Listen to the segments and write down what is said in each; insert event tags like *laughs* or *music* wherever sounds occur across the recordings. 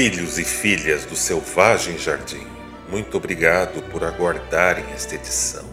Filhos e filhas do selvagem jardim, muito obrigado por aguardarem esta edição.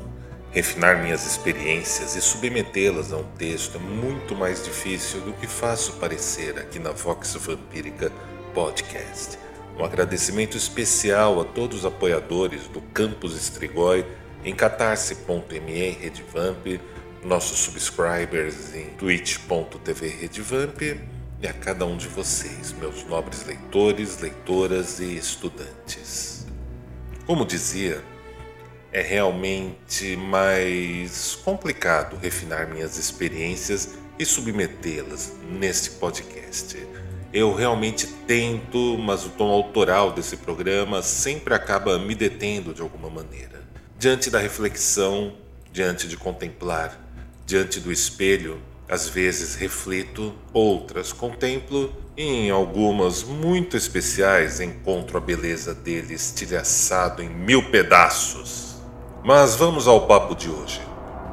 Refinar minhas experiências e submetê-las a um texto é muito mais difícil do que faço parecer aqui na Vox Vampírica Podcast. Um agradecimento especial a todos os apoiadores do Campus Estrigói em catarse.me Redvamp, nossos subscribers em twitch.tv Redvamp e a cada um de vocês, meus nobres leitores, leitoras e estudantes. Como dizia, é realmente mais complicado refinar minhas experiências e submetê-las neste podcast. Eu realmente tento, mas o tom autoral desse programa sempre acaba me detendo de alguma maneira. Diante da reflexão, diante de contemplar, diante do espelho, às vezes reflito, outras contemplo e em algumas muito especiais encontro a beleza dele estilhaçado em mil pedaços. Mas vamos ao papo de hoje.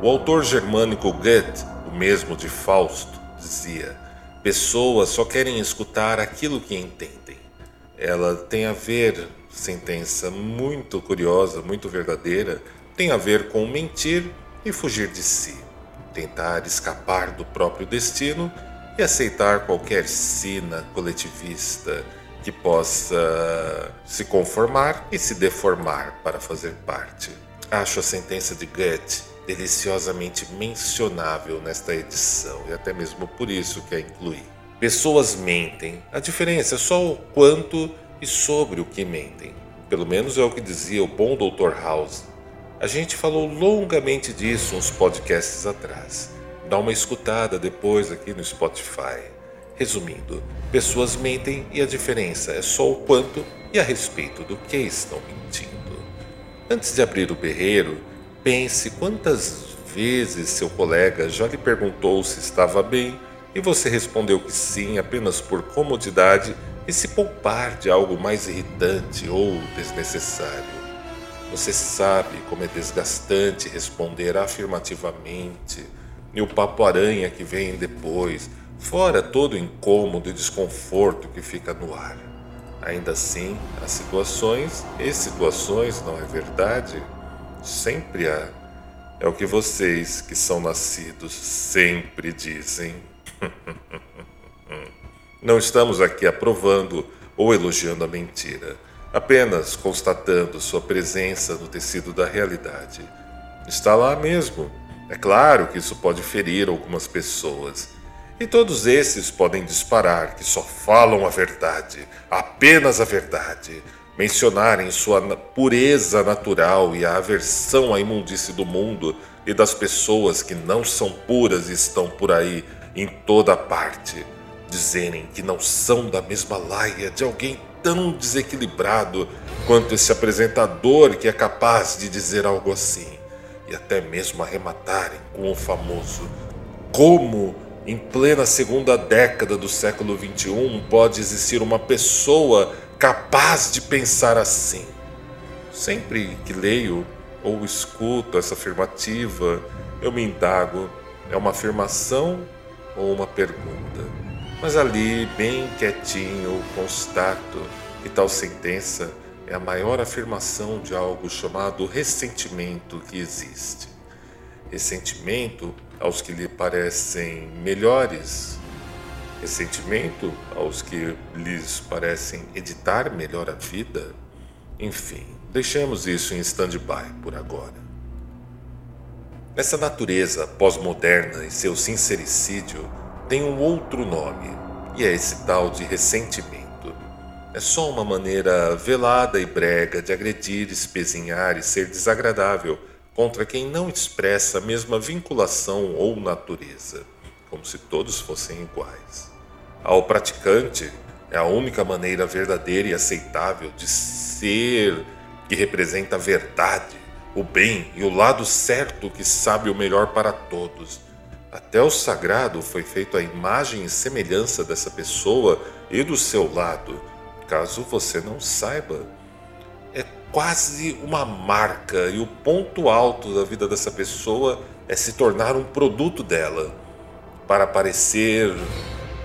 O autor germânico Goethe, o mesmo de Fausto, dizia: Pessoas só querem escutar aquilo que entendem. Ela tem a ver, sentença muito curiosa, muito verdadeira, tem a ver com mentir e fugir de si tentar escapar do próprio destino e aceitar qualquer sina coletivista que possa se conformar e se deformar para fazer parte. Acho a sentença de Goethe deliciosamente mencionável nesta edição e até mesmo por isso que a incluí. Pessoas mentem, a diferença é só o quanto e sobre o que mentem. Pelo menos é o que dizia o bom Dr. House a gente falou longamente disso uns podcasts atrás. Dá uma escutada depois aqui no Spotify. Resumindo, pessoas mentem e a diferença é só o quanto e a respeito do que estão mentindo. Antes de abrir o berreiro, pense quantas vezes seu colega já lhe perguntou se estava bem e você respondeu que sim apenas por comodidade e se poupar de algo mais irritante ou desnecessário. Você sabe como é desgastante responder afirmativamente e o papo-aranha que vem depois, fora todo o incômodo e desconforto que fica no ar. Ainda assim, há situações e situações, não é verdade? Sempre há. É o que vocês que são nascidos sempre dizem. *laughs* Não estamos aqui aprovando ou elogiando a mentira apenas constatando sua presença no tecido da realidade. Está lá mesmo. É claro que isso pode ferir algumas pessoas. E todos esses podem disparar que só falam a verdade, apenas a verdade, mencionarem sua pureza natural e a aversão à imundície do mundo e das pessoas que não são puras e estão por aí em toda parte, dizerem que não são da mesma laia de alguém tão desequilibrado quanto esse apresentador que é capaz de dizer algo assim e até mesmo arrematarem com o famoso como em plena segunda década do século XXI pode existir uma pessoa capaz de pensar assim. Sempre que leio ou escuto essa afirmativa, eu me indago: é uma afirmação ou uma pergunta? Mas ali, bem quietinho, constato que tal sentença é a maior afirmação de algo chamado ressentimento que existe. Ressentimento aos que lhe parecem melhores, ressentimento aos que lhes parecem editar melhor a vida. Enfim, deixemos isso em stand-by por agora. Essa natureza pós-moderna e seu sincericídio tem um outro nome, e é esse tal de ressentimento. É só uma maneira velada e brega de agredir, espezinhar e ser desagradável contra quem não expressa a mesma vinculação ou natureza, como se todos fossem iguais. Ao praticante, é a única maneira verdadeira e aceitável de ser que representa a verdade, o bem e o lado certo que sabe o melhor para todos. Até o sagrado foi feito à imagem e semelhança dessa pessoa e do seu lado. Caso você não saiba, é quase uma marca e o ponto alto da vida dessa pessoa é se tornar um produto dela, para aparecer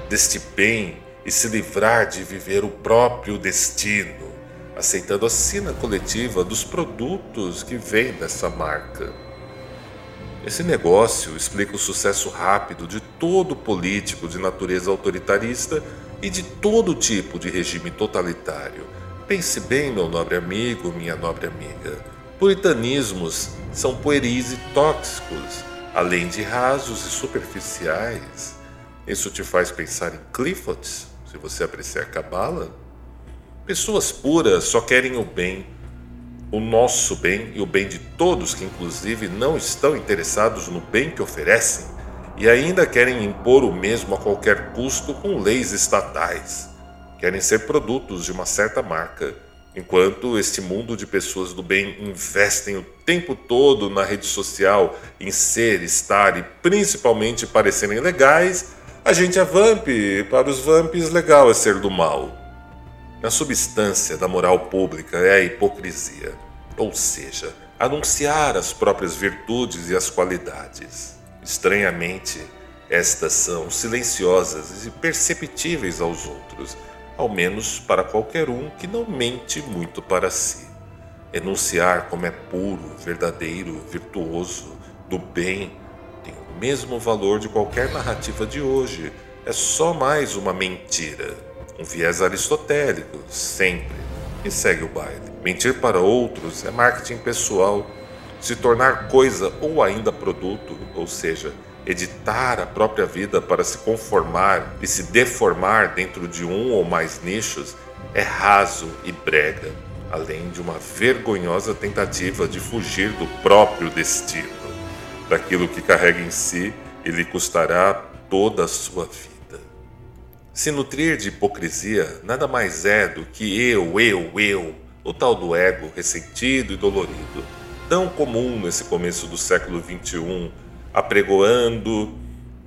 deste bem e se livrar de viver o próprio destino, aceitando a sina coletiva dos produtos que vêm dessa marca. Esse negócio explica o sucesso rápido de todo político de natureza autoritarista e de todo tipo de regime totalitário. Pense bem, meu nobre amigo, minha nobre amiga. Puritanismos são pueris e tóxicos, além de rasos e superficiais. Isso te faz pensar em Clifford, se você apreciar Cabala? Pessoas puras só querem o bem o nosso bem e o bem de todos que, inclusive, não estão interessados no bem que oferecem e ainda querem impor o mesmo a qualquer custo com leis estatais. Querem ser produtos de uma certa marca, enquanto este mundo de pessoas do bem investem o tempo todo na rede social em ser, estar e principalmente parecerem legais. A gente é vamp, para os vamps legal é ser do mal. Na substância da moral pública é a hipocrisia, ou seja, anunciar as próprias virtudes e as qualidades. Estranhamente, estas são silenciosas e perceptíveis aos outros, ao menos para qualquer um que não mente muito para si. Enunciar como é puro, verdadeiro, virtuoso, do bem, tem o mesmo valor de qualquer narrativa de hoje. É só mais uma mentira um viés aristotélico, sempre, e segue o baile. Mentir para outros é marketing pessoal. Se tornar coisa ou ainda produto, ou seja, editar a própria vida para se conformar e se deformar dentro de um ou mais nichos, é raso e brega, além de uma vergonhosa tentativa de fugir do próprio destino, daquilo que carrega em si e lhe custará toda a sua vida. Se nutrir de hipocrisia nada mais é do que eu, eu, eu, o tal do ego ressentido e dolorido, tão comum nesse começo do século XXI, apregoando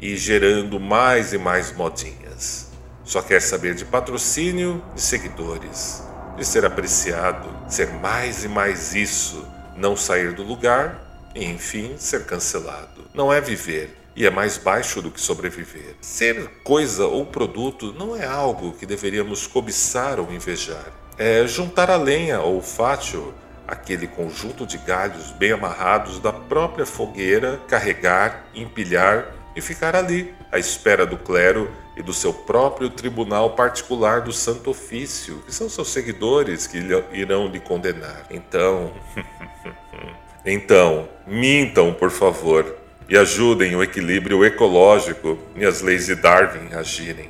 e gerando mais e mais modinhas. Só quer saber de patrocínio e seguidores, de ser apreciado, ser mais e mais isso, não sair do lugar e, enfim, ser cancelado. Não é viver, e é mais baixo do que sobreviver. Ser coisa ou produto não é algo que deveríamos cobiçar ou invejar. É juntar a lenha ou fátio, aquele conjunto de galhos bem amarrados da própria fogueira, carregar, empilhar e ficar ali, à espera do clero e do seu próprio tribunal particular do Santo Ofício, que são seus seguidores que irão lhe condenar. Então. *laughs* então, mintam, por favor e ajudem o equilíbrio ecológico e as leis de Darwin agirem.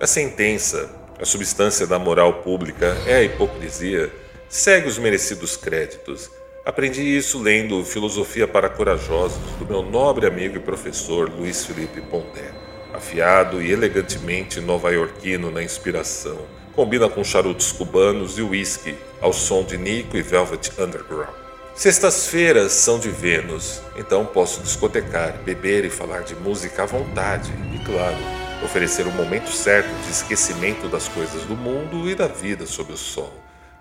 A sentença, a substância da moral pública é a hipocrisia, segue os merecidos créditos. Aprendi isso lendo Filosofia para Corajosos, do meu nobre amigo e professor Luiz Felipe Pondé. Afiado e elegantemente nova-iorquino na inspiração, combina com charutos cubanos e uísque, ao som de Nico e Velvet Underground. Sextas-feiras são de Vênus, então posso discotecar, beber e falar de música à vontade e, claro, oferecer o momento certo de esquecimento das coisas do mundo e da vida sob o sol.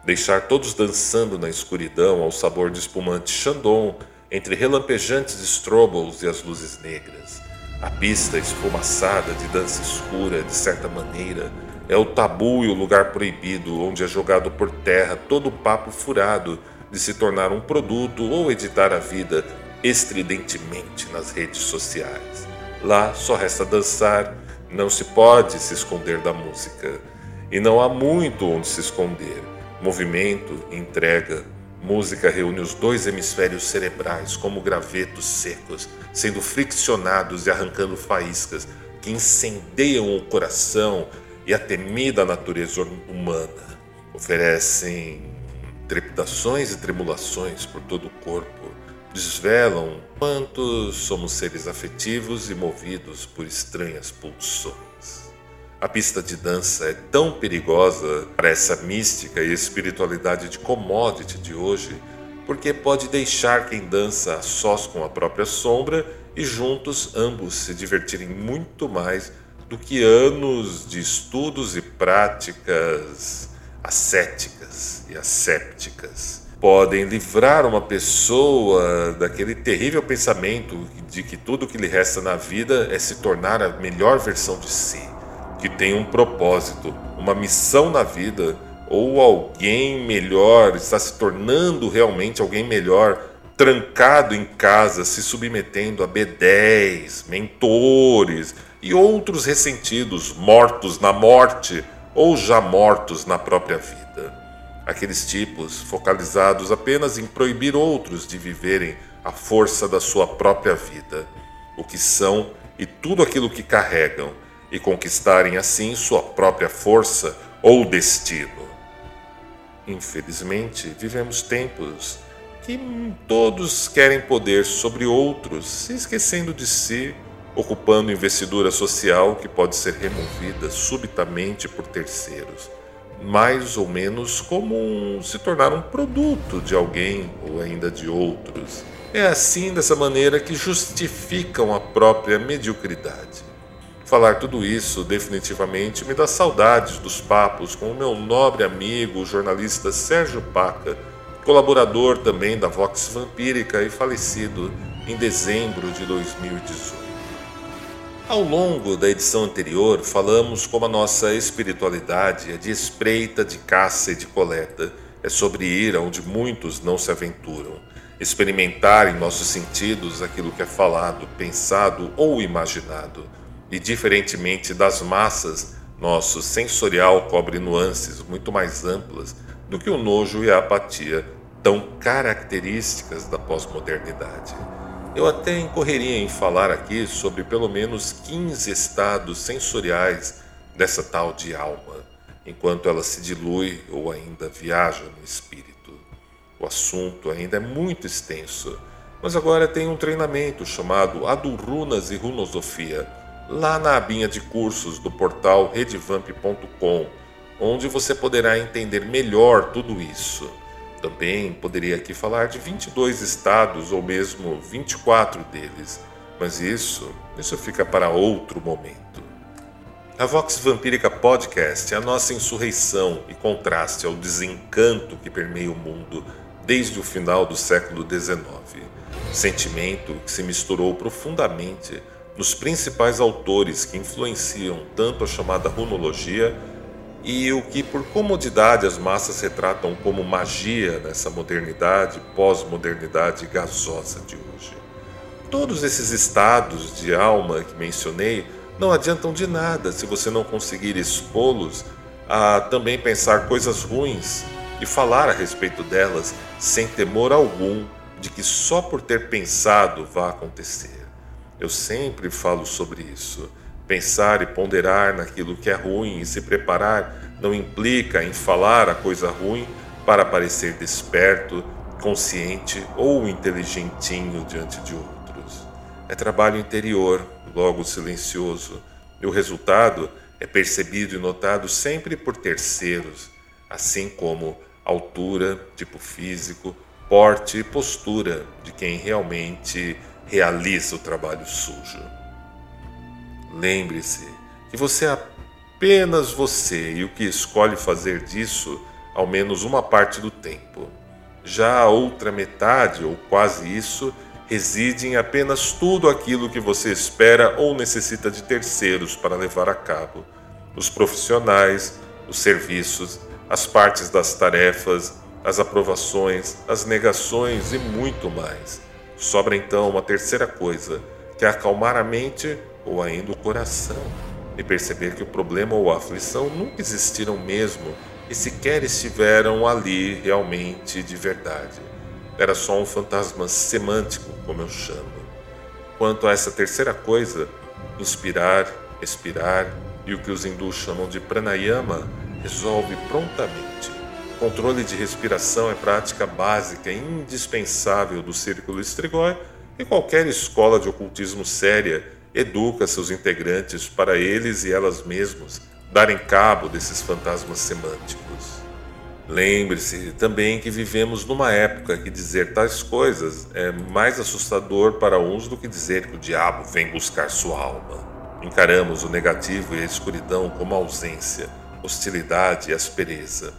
Deixar todos dançando na escuridão ao sabor de espumante Chandon entre relampejantes strobos e as luzes negras. A pista esfumaçada de dança escura, de certa maneira, é o tabu e o lugar proibido onde é jogado por terra todo o papo furado de se tornar um produto ou editar a vida estridentemente nas redes sociais. Lá só resta dançar, não se pode se esconder da música. E não há muito onde se esconder. Movimento, entrega, música reúne os dois hemisférios cerebrais como gravetos secos, sendo friccionados e arrancando faíscas que incendeiam o coração e a temida natureza humana. Oferecem trepidações e tremulações por todo o corpo, desvelam quanto somos seres afetivos e movidos por estranhas pulsões. A pista de dança é tão perigosa para essa mística e espiritualidade de commodity de hoje, porque pode deixar quem dança a sós com a própria sombra e juntos ambos se divertirem muito mais do que anos de estudos e práticas ascéticas e assépticas podem livrar uma pessoa daquele terrível pensamento de que tudo que lhe resta na vida é se tornar a melhor versão de si, que tem um propósito, uma missão na vida, ou alguém melhor, está se tornando realmente alguém melhor, trancado em casa, se submetendo a B10, mentores e outros ressentidos, mortos na morte ou já mortos na própria vida aqueles tipos focalizados apenas em proibir outros de viverem a força da sua própria vida, o que são e tudo aquilo que carregam, e conquistarem assim sua própria força ou destino. Infelizmente, vivemos tempos que todos querem poder sobre outros, se esquecendo de si, ocupando investidura social que pode ser removida subitamente por terceiros mais ou menos como um, se tornar um produto de alguém ou ainda de outros. É assim, dessa maneira, que justificam a própria mediocridade. Falar tudo isso definitivamente me dá saudades dos papos com o meu nobre amigo, o jornalista Sérgio Paca, colaborador também da Vox Vampírica e falecido em dezembro de 2018. Ao longo da edição anterior, falamos como a nossa espiritualidade é de espreita, de caça e de coleta. É sobre ir onde muitos não se aventuram, experimentar em nossos sentidos aquilo que é falado, pensado ou imaginado. E diferentemente das massas, nosso sensorial cobre nuances muito mais amplas do que o nojo e a apatia, tão características da pós-modernidade. Eu até incorreria em falar aqui sobre pelo menos 15 estados sensoriais dessa tal de alma, enquanto ela se dilui ou ainda viaja no espírito. O assunto ainda é muito extenso, mas agora tem um treinamento chamado Adurunas e Runosofia, lá na abinha de cursos do portal redvamp.com, onde você poderá entender melhor tudo isso. Também poderia aqui falar de 22 estados ou mesmo 24 deles, mas isso, isso fica para outro momento. A Vox Vampírica Podcast é a nossa insurreição e contraste ao desencanto que permeia o mundo desde o final do século XIX. Sentimento que se misturou profundamente nos principais autores que influenciam tanto a chamada runologia e o que por comodidade as massas retratam como magia nessa modernidade, pós-modernidade gasosa de hoje. Todos esses estados de alma que mencionei não adiantam de nada se você não conseguir expô-los a também pensar coisas ruins e falar a respeito delas sem temor algum de que só por ter pensado vá acontecer. Eu sempre falo sobre isso Pensar e ponderar naquilo que é ruim e se preparar não implica em falar a coisa ruim para parecer desperto, consciente ou inteligentinho diante de outros. É trabalho interior, logo silencioso, e o resultado é percebido e notado sempre por terceiros, assim como altura, tipo físico, porte e postura de quem realmente realiza o trabalho sujo. Lembre-se que você é apenas você e o que escolhe fazer disso ao menos uma parte do tempo. Já a outra metade, ou quase isso, reside em apenas tudo aquilo que você espera ou necessita de terceiros para levar a cabo: os profissionais, os serviços, as partes das tarefas, as aprovações, as negações e muito mais. Sobra então uma terceira coisa, que é acalmar a mente ou ainda o coração, e perceber que o problema ou a aflição nunca existiram mesmo e sequer estiveram ali realmente de verdade. Era só um fantasma semântico, como eu chamo. Quanto a essa terceira coisa, inspirar, expirar e o que os hindus chamam de pranayama, resolve prontamente. controle de respiração é prática básica e indispensável do Círculo Estrigói e qualquer escola de ocultismo séria educa seus integrantes para eles e elas mesmos darem cabo desses fantasmas semânticos. Lembre-se também que vivemos numa época que dizer tais coisas é mais assustador para uns do que dizer que o diabo vem buscar sua alma. Encaramos o negativo e a escuridão como ausência, hostilidade e aspereza.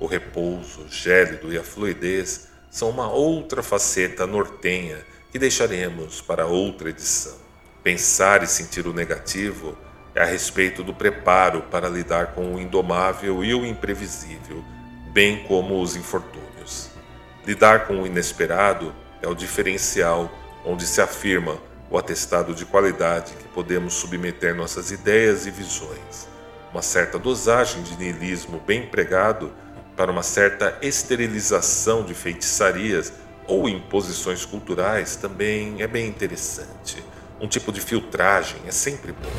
O repouso, gélido e a fluidez são uma outra faceta nortenha que deixaremos para outra edição. Pensar e sentir o negativo é a respeito do preparo para lidar com o indomável e o imprevisível, bem como os infortúnios. Lidar com o inesperado é o diferencial onde se afirma o atestado de qualidade que podemos submeter nossas ideias e visões. Uma certa dosagem de niilismo bem empregado para uma certa esterilização de feitiçarias ou imposições culturais também é bem interessante. Um tipo de filtragem é sempre bom,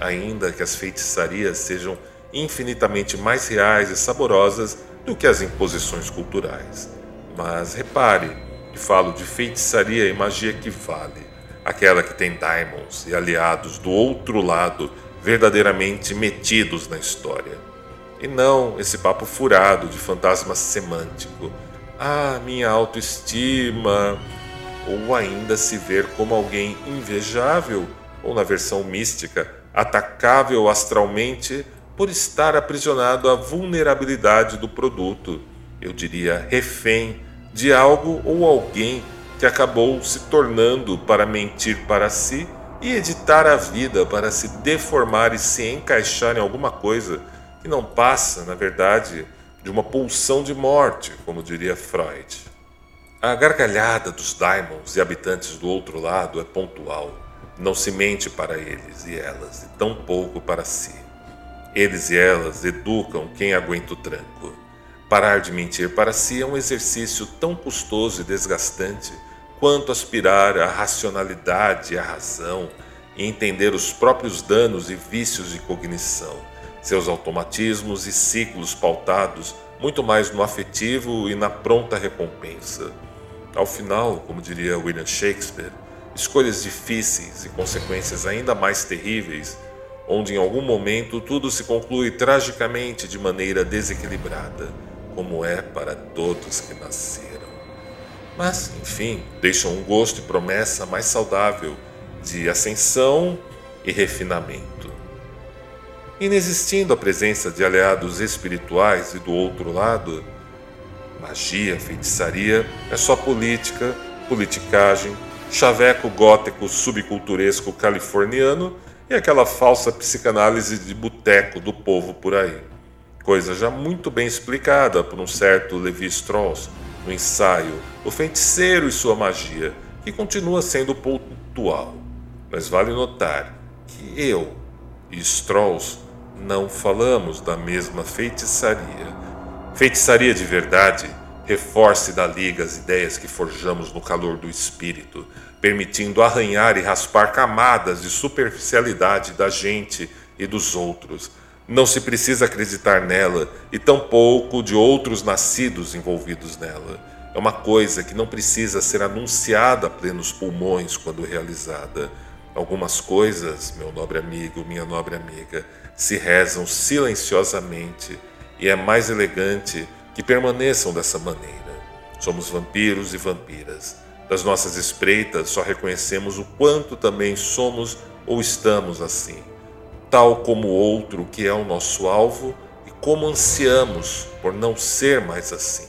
ainda que as feitiçarias sejam infinitamente mais reais e saborosas do que as imposições culturais. Mas repare que falo de feitiçaria e magia que vale aquela que tem daimons e aliados do outro lado verdadeiramente metidos na história. E não esse papo furado de fantasma semântico. Ah, minha autoestima. Ou ainda se ver como alguém invejável, ou na versão mística, atacável astralmente por estar aprisionado à vulnerabilidade do produto. Eu diria refém de algo ou alguém que acabou se tornando para mentir para si e editar a vida para se deformar e se encaixar em alguma coisa que não passa, na verdade, de uma pulsão de morte, como diria Freud. A gargalhada dos daimons e habitantes do outro lado é pontual. Não se mente para eles e elas, e tão pouco para si. Eles e elas educam quem aguenta o tranco. Parar de mentir para si é um exercício tão custoso e desgastante quanto aspirar à racionalidade e à razão e entender os próprios danos e vícios de cognição, seus automatismos e ciclos pautados muito mais no afetivo e na pronta recompensa. Ao final, como diria William Shakespeare, escolhas difíceis e consequências ainda mais terríveis onde em algum momento tudo se conclui tragicamente de maneira desequilibrada, como é para todos que nasceram. Mas, enfim, deixam um gosto e promessa mais saudável de ascensão e refinamento. Inexistindo a presença de aliados espirituais e do outro lado, magia, feitiçaria é só política, politicagem, chaveco gótico subculturesco californiano e aquela falsa psicanálise de boteco do povo por aí. Coisa já muito bem explicada por um certo Levi Strauss no ensaio O Feiticeiro e Sua Magia, que continua sendo pontual. Mas vale notar que eu e Strauss não falamos da mesma feitiçaria. Feitiçaria de verdade reforce da liga as ideias que forjamos no calor do espírito, permitindo arranhar e raspar camadas de superficialidade da gente e dos outros. Não se precisa acreditar nela e tampouco de outros nascidos envolvidos nela. É uma coisa que não precisa ser anunciada a plenos pulmões quando realizada. Algumas coisas, meu nobre amigo, minha nobre amiga, se rezam silenciosamente e é mais elegante que permaneçam dessa maneira. Somos vampiros e vampiras das nossas espreitas, só reconhecemos o quanto também somos ou estamos assim, tal como o outro que é o nosso alvo e como ansiamos por não ser mais assim.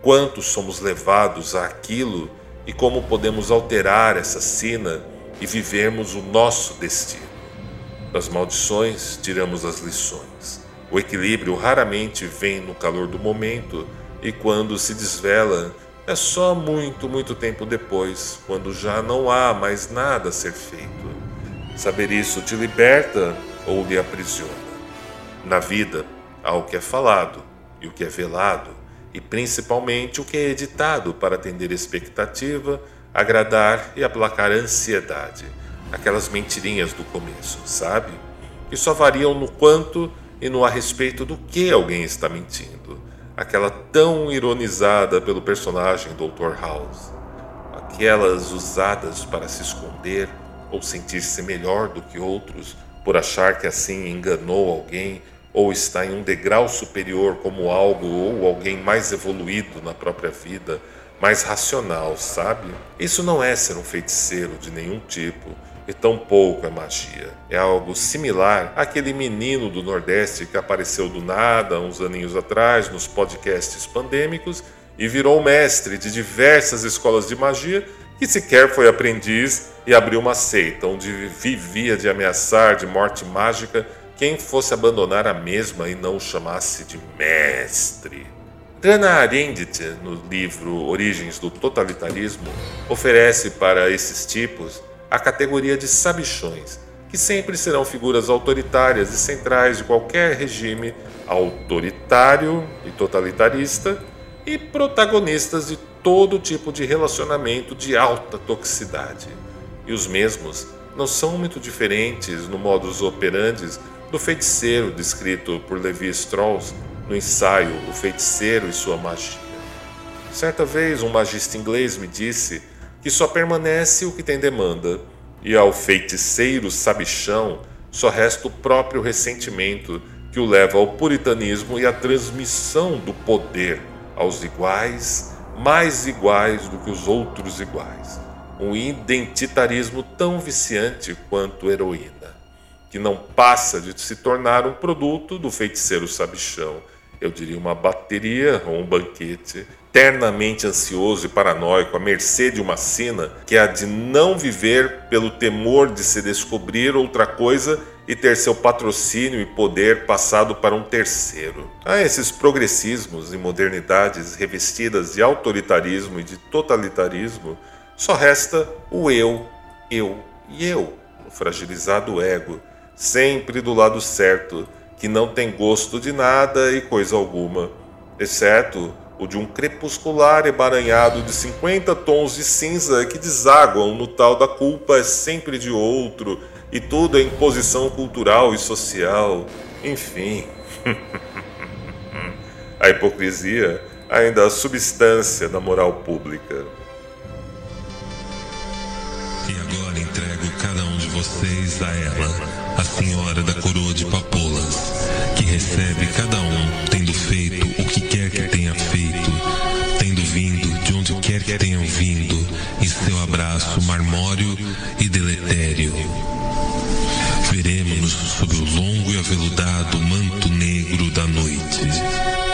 Quanto somos levados àquilo e como podemos alterar essa sina e vivermos o nosso destino. Das maldições tiramos as lições. O equilíbrio raramente vem no calor do momento e quando se desvela é só muito, muito tempo depois, quando já não há mais nada a ser feito. Saber isso te liberta ou lhe aprisiona. Na vida, há o que é falado e o que é velado, e principalmente o que é editado para atender expectativa, agradar e aplacar ansiedade. Aquelas mentirinhas do começo, sabe? Que só variam no quanto e no a respeito do que alguém está mentindo aquela tão ironizada pelo personagem Dr. House, aquelas usadas para se esconder ou sentir-se melhor do que outros por achar que assim enganou alguém ou está em um degrau superior como algo ou alguém mais evoluído na própria vida, mais racional, sabe? Isso não é ser um feiticeiro de nenhum tipo e tampouco é magia. É algo similar àquele menino do Nordeste que apareceu do nada uns aninhos atrás nos podcasts pandêmicos e virou mestre de diversas escolas de magia que sequer foi aprendiz e abriu uma seita onde vivia de ameaçar de morte mágica quem fosse abandonar a mesma e não o chamasse de mestre. Hannah Arendt, no livro Origens do Totalitarismo, oferece para esses tipos a categoria de sabichões, que sempre serão figuras autoritárias e centrais de qualquer regime autoritário e totalitarista e protagonistas de todo tipo de relacionamento de alta toxicidade. E os mesmos não são muito diferentes no modus operandi do feiticeiro descrito por Levi Strauss no ensaio O Feiticeiro e Sua Magia. Certa vez um magista inglês me disse que só permanece o que tem demanda, e ao feiticeiro sabichão só resta o próprio ressentimento que o leva ao puritanismo e à transmissão do poder aos iguais, mais iguais do que os outros iguais. Um identitarismo tão viciante quanto heroína, que não passa de se tornar um produto do feiticeiro sabichão eu diria uma bateria ou um banquete, eternamente ansioso e paranoico, à mercê de uma sina que é a de não viver pelo temor de se descobrir outra coisa e ter seu patrocínio e poder passado para um terceiro. A esses progressismos e modernidades revestidas de autoritarismo e de totalitarismo, só resta o eu, eu e eu, o fragilizado ego, sempre do lado certo que não tem gosto de nada e coisa alguma, exceto o de um crepuscular emaranhado de 50 tons de cinza que desaguam no tal da culpa é sempre de outro e tudo é imposição cultural e social, enfim. *laughs* a hipocrisia ainda é a substância da moral pública. E agora entrego cada um de vocês a ela, a senhora da coroa de papoulas, que recebe cada um tendo feito o que quer que tenha tenham vindo, e seu abraço marmório e deletério. Veremos-nos sob o longo e aveludado manto negro da noite.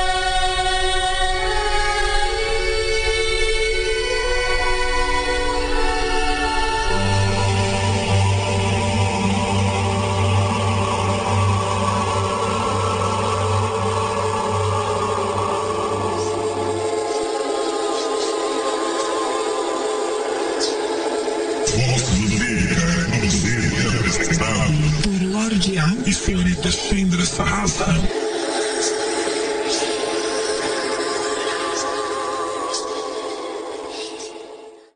Por Lorde